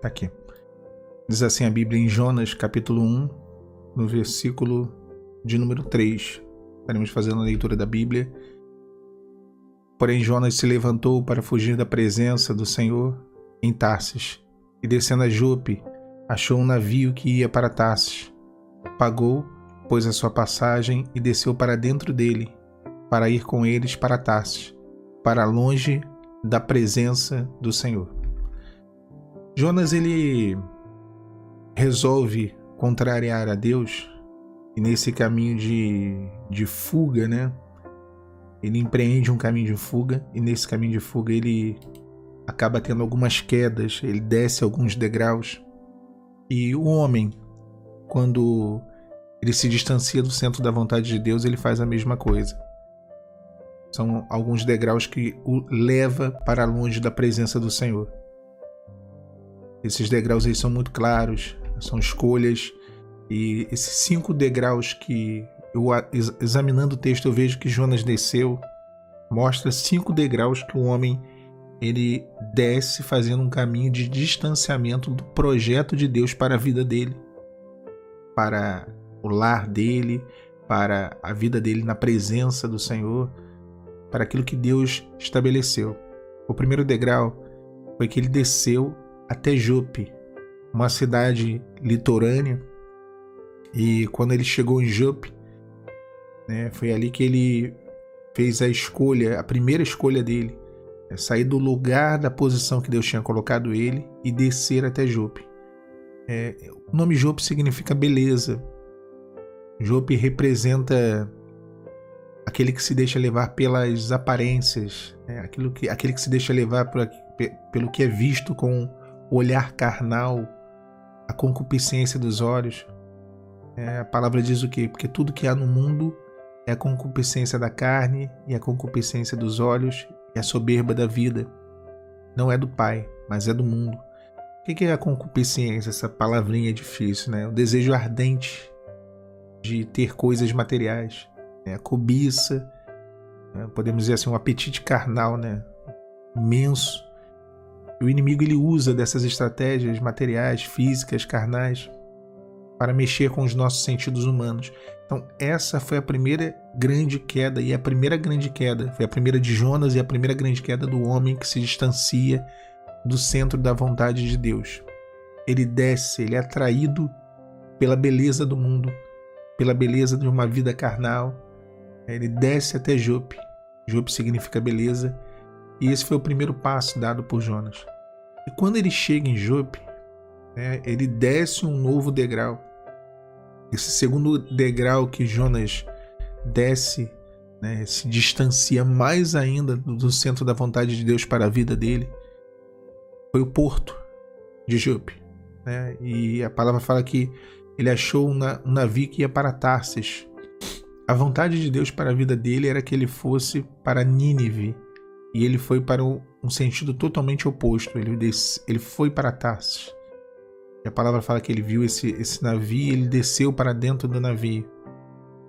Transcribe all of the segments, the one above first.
Tá aqui. Diz assim a Bíblia em Jonas, capítulo 1, no versículo de número 3. Estaremos fazendo a leitura da Bíblia. Porém, Jonas se levantou para fugir da presença do Senhor em Tarsis, e descendo a Jope, achou um navio que ia para Tarsis. Pagou, pôs a sua passagem e desceu para dentro dele, para ir com eles para Tarsis, para longe da presença do Senhor. Jonas ele resolve contrariar a Deus e nesse caminho de, de fuga, né? Ele empreende um caminho de fuga e nesse caminho de fuga ele acaba tendo algumas quedas, ele desce alguns degraus. E o homem, quando ele se distancia do centro da vontade de Deus, ele faz a mesma coisa. São alguns degraus que o leva para longe da presença do Senhor. Esses degraus aí são muito claros, são escolhas e esses cinco degraus que eu examinando o texto eu vejo que Jonas desceu, mostra cinco degraus que o homem ele desce fazendo um caminho de distanciamento do projeto de Deus para a vida dele, para o lar dele, para a vida dele na presença do Senhor para aquilo que Deus estabeleceu. O primeiro degrau foi que ele desceu até Jope, uma cidade litorânea, e quando ele chegou em Jope, né, foi ali que ele fez a escolha, a primeira escolha dele, é sair do lugar da posição que Deus tinha colocado ele e descer até Jope. É, o nome Jope significa beleza. Jope representa aquele que se deixa levar pelas aparências, né? aquilo que, aquele que se deixa levar por, pelo que é visto com o olhar carnal, a concupiscência dos olhos. É, a palavra diz o quê? Porque tudo que há no mundo é a concupiscência da carne e a concupiscência dos olhos e a soberba da vida. Não é do Pai, mas é do mundo. O que é a concupiscência? Essa palavrinha difícil, né? O desejo ardente de ter coisas materiais né? a cobiça, né? podemos dizer assim, um apetite carnal né? imenso. O inimigo ele usa dessas estratégias materiais, físicas, carnais, para mexer com os nossos sentidos humanos. Então, essa foi a primeira grande queda, e a primeira grande queda foi a primeira de Jonas e a primeira grande queda do homem que se distancia do centro da vontade de Deus. Ele desce, ele é atraído pela beleza do mundo, pela beleza de uma vida carnal, ele desce até Jope. Jope significa beleza. E esse foi o primeiro passo dado por Jonas. E quando ele chega em Jope, né, ele desce um novo degrau. Esse segundo degrau que Jonas desce, né, se distancia mais ainda do centro da vontade de Deus para a vida dele, foi o porto de Jope. Né? E a palavra fala que ele achou um navio que ia para Tarsis, a vontade de Deus para a vida dele era que ele fosse para Nínive e ele foi para um sentido totalmente oposto. Ele, ele foi para Tarsis. E a palavra fala que ele viu esse, esse navio e ele desceu para dentro do navio.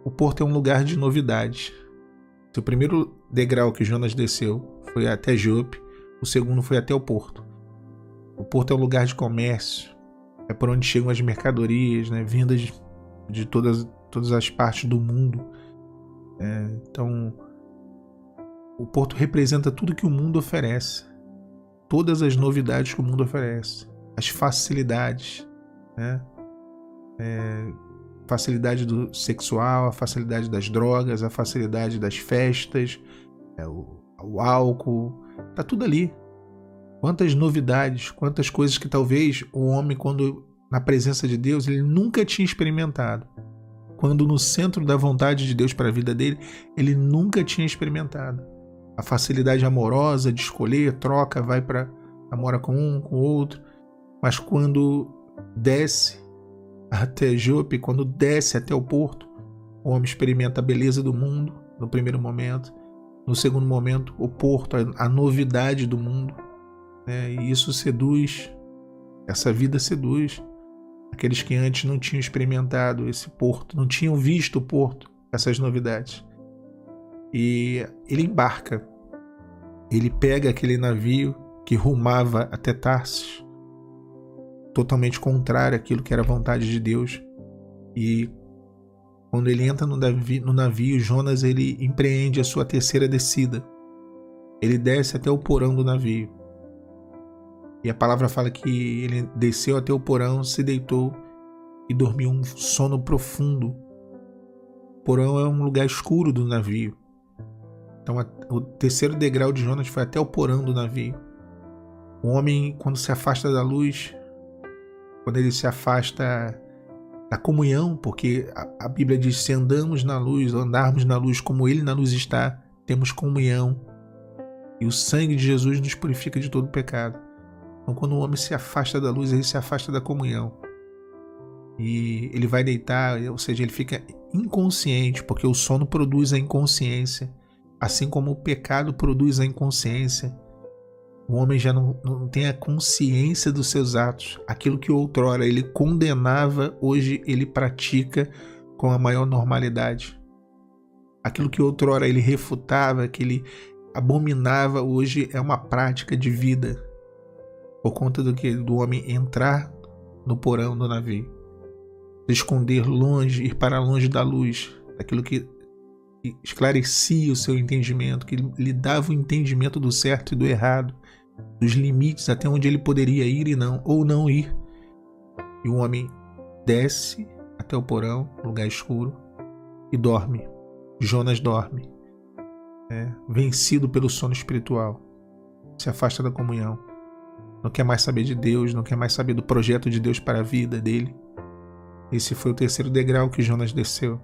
O porto é um lugar de novidade. O primeiro degrau que Jonas desceu foi até Jope, o segundo foi até o porto. O porto é um lugar de comércio, é por onde chegam as mercadorias, né, vindas de todas, todas as partes do mundo. É, então, o porto representa tudo que o mundo oferece, todas as novidades que o mundo oferece, as facilidades, né? É, facilidade do sexual, a facilidade das drogas, a facilidade das festas, é, o, o álcool, tá tudo ali. Quantas novidades, quantas coisas que talvez o homem, quando na presença de Deus, ele nunca tinha experimentado. Quando no centro da vontade de Deus para a vida dele, ele nunca tinha experimentado. A facilidade amorosa de escolher, troca, vai para namora com um, com outro. Mas quando desce até Jope, quando desce até o porto, o homem experimenta a beleza do mundo no primeiro momento. No segundo momento, o porto, a, novidade do mundo. Né? E isso seduz, essa vida seduz aqueles que antes não tinham experimentado esse porto, não tinham visto o porto, essas novidades. E ele embarca, ele pega aquele navio que rumava até Tarsis totalmente contrário àquilo que era a vontade de Deus. E quando ele entra no navio, no navio, Jonas ele empreende a sua terceira descida. Ele desce até o porão do navio. E a palavra fala que ele desceu até o porão, se deitou e dormiu um sono profundo. O porão é um lugar escuro do navio. Então, o terceiro degrau de Jonas foi até o porão do navio. O homem, quando se afasta da luz, quando ele se afasta da comunhão, porque a, a Bíblia diz: se andamos na luz, andarmos na luz como Ele na luz está, temos comunhão. E o sangue de Jesus nos purifica de todo pecado. Então, quando o homem se afasta da luz, ele se afasta da comunhão. E ele vai deitar, ou seja, ele fica inconsciente, porque o sono produz a inconsciência, assim como o pecado produz a inconsciência. O homem já não, não tem a consciência dos seus atos. Aquilo que outrora ele condenava, hoje ele pratica com a maior normalidade. Aquilo que outrora ele refutava, que ele abominava, hoje é uma prática de vida. Por conta do que do homem entrar no porão do navio, se esconder longe, ir para longe da luz, daquilo que esclarecia o seu entendimento, que lhe dava o entendimento do certo e do errado dos limites até onde ele poderia ir e não, ou não ir. E o homem desce até o porão, lugar escuro, e dorme. Jonas dorme, é, vencido pelo sono espiritual, se afasta da comunhão, não quer mais saber de Deus, não quer mais saber do projeto de Deus para a vida dele. Esse foi o terceiro degrau que Jonas desceu.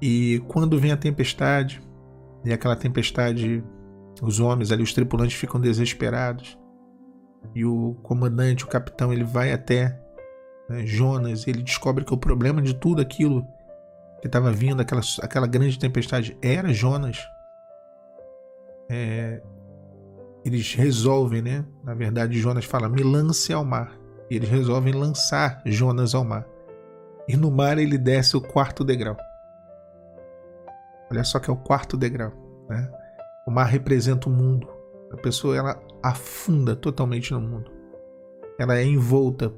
E quando vem a tempestade, e aquela tempestade os homens ali, os tripulantes ficam desesperados. E o comandante, o capitão, ele vai até né, Jonas, ele descobre que o problema de tudo aquilo que estava vindo, aquela, aquela grande tempestade, era Jonas. É, eles resolvem, né? Na verdade, Jonas fala: me lance ao mar. E eles resolvem lançar Jonas ao mar. E no mar ele desce o quarto degrau. Olha só que é o quarto degrau, né? O mar representa o mundo. A pessoa ela afunda totalmente no mundo. Ela é envolta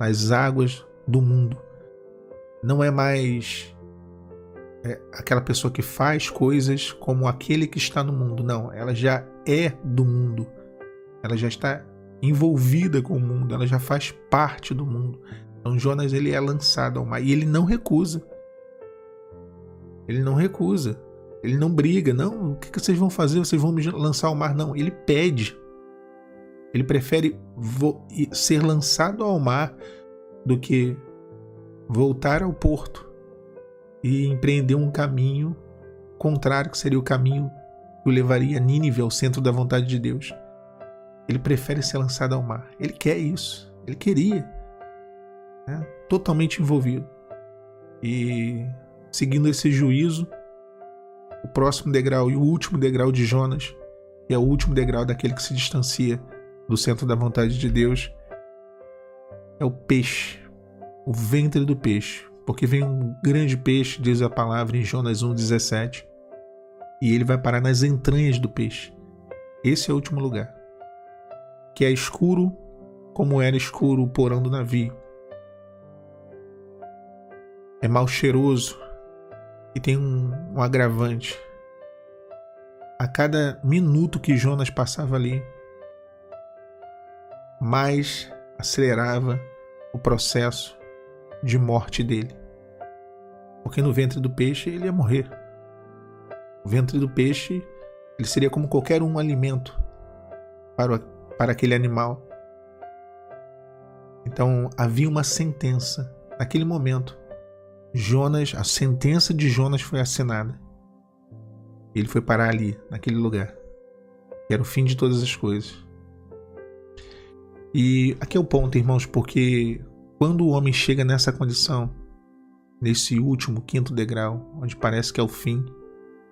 nas águas do mundo. Não é mais é, aquela pessoa que faz coisas como aquele que está no mundo. Não, ela já é do mundo. Ela já está envolvida com o mundo. Ela já faz parte do mundo. Então Jonas ele é lançado ao mar e ele não recusa. Ele não recusa. Ele não briga, não. O que, vocês vão fazer? Vocês vão me lançar ao mar? Não. Ele pede. Ele prefere ser lançado ao mar do que voltar ao porto e empreender um caminho contrário, que seria o caminho que o levaria a Nínive, ao centro da vontade de Deus. Ele prefere ser lançado ao mar. Ele quer isso. Ele queria. Né? Totalmente envolvido. E seguindo esse juízo, o próximo degrau e o último degrau de Jonas, e é o último degrau daquele que se distancia do centro da vontade de Deus, é o peixe, o ventre do peixe. Porque vem um grande peixe, diz a palavra em Jonas 1,17, e ele vai parar nas entranhas do peixe. Esse é o último lugar. Que é escuro como era escuro o porão do navio. É mal cheiroso, e tem um, um agravante. A cada minuto que Jonas passava ali, mais acelerava o processo de morte dele. Porque no ventre do peixe ele ia morrer. O ventre do peixe ele seria como qualquer um alimento para, para aquele animal. Então havia uma sentença naquele momento Jonas, a sentença de Jonas foi assinada. Ele foi parar ali, naquele lugar. Era o fim de todas as coisas. E aqui é o ponto, irmãos, porque quando o homem chega nessa condição, nesse último quinto degrau, onde parece que é o fim,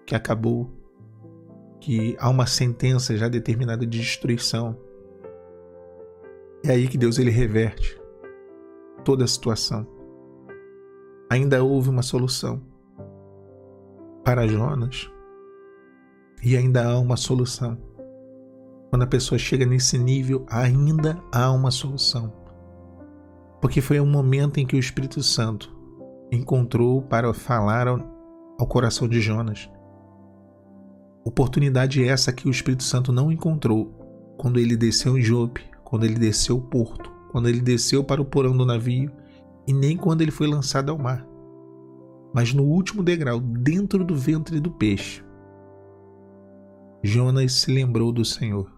que acabou, que há uma sentença já determinada de destruição, é aí que Deus ele reverte toda a situação ainda houve uma solução para Jonas e ainda há uma solução Quando a pessoa chega nesse nível, ainda há uma solução. Porque foi um momento em que o Espírito Santo encontrou para falar ao, ao coração de Jonas. Oportunidade essa que o Espírito Santo não encontrou quando ele desceu em Jope, quando ele desceu o porto, quando ele desceu para o porão do navio e nem quando ele foi lançado ao mar. Mas no último degrau, dentro do ventre do peixe, Jonas se lembrou do Senhor.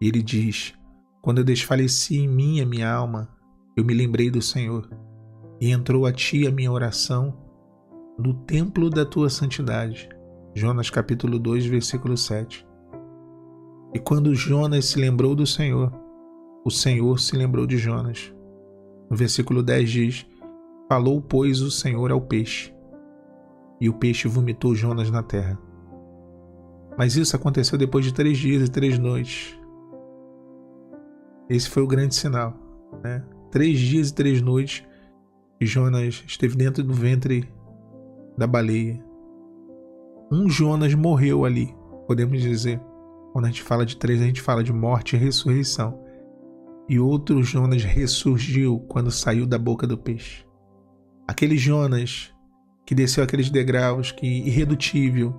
E ele diz: Quando eu desfaleci em mim a minha alma, eu me lembrei do Senhor, e entrou a ti a minha oração no templo da tua santidade. Jonas capítulo 2, versículo 7. E quando Jonas se lembrou do Senhor, o Senhor se lembrou de Jonas. No versículo 10 diz: Falou, pois, o Senhor ao peixe, e o peixe vomitou Jonas na terra. Mas isso aconteceu depois de três dias e três noites. Esse foi o grande sinal. Né? Três dias e três noites que Jonas esteve dentro do ventre da baleia. Um Jonas morreu ali, podemos dizer. Quando a gente fala de três, a gente fala de morte e ressurreição. E outro Jonas ressurgiu quando saiu da boca do peixe. Aquele Jonas que desceu aqueles degraus, que irredutível,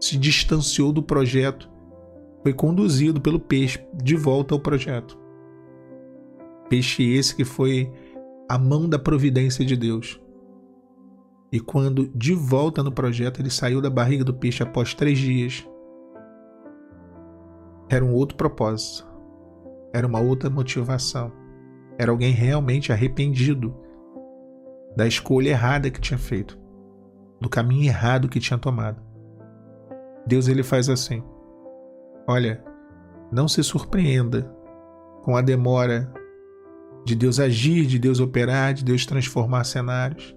se distanciou do projeto, foi conduzido pelo peixe de volta ao projeto. Peixe esse que foi a mão da providência de Deus. E quando de volta no projeto ele saiu da barriga do peixe após três dias, era um outro propósito, era uma outra motivação, era alguém realmente arrependido da escolha errada que tinha feito, do caminho errado que tinha tomado. Deus ele faz assim. Olha, não se surpreenda com a demora de Deus agir, de Deus operar, de Deus transformar cenários.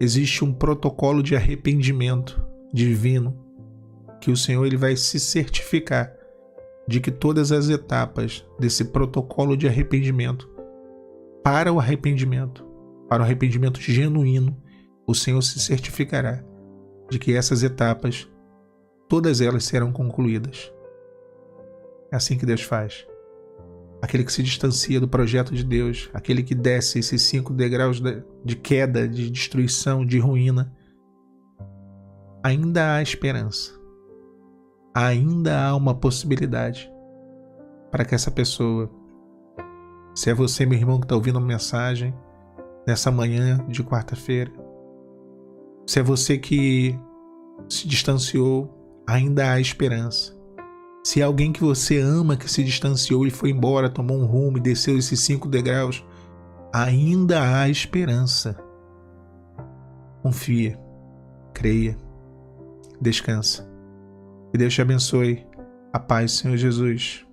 Existe um protocolo de arrependimento divino que o Senhor ele vai se certificar de que todas as etapas desse protocolo de arrependimento para o arrependimento, para o arrependimento genuíno, o Senhor se certificará de que essas etapas todas elas serão concluídas. É assim que Deus faz. Aquele que se distancia do projeto de Deus, aquele que desce esses cinco degraus de queda, de destruição, de ruína, ainda há esperança. Ainda há uma possibilidade para que essa pessoa, se é você, meu irmão, que está ouvindo a mensagem nessa manhã de quarta-feira, se é você que se distanciou ainda há esperança. Se é alguém que você ama que se distanciou e foi embora, tomou um rumo e desceu esses cinco degraus, ainda há esperança. Confia, creia, descansa. Que Deus te abençoe. A paz, Senhor Jesus.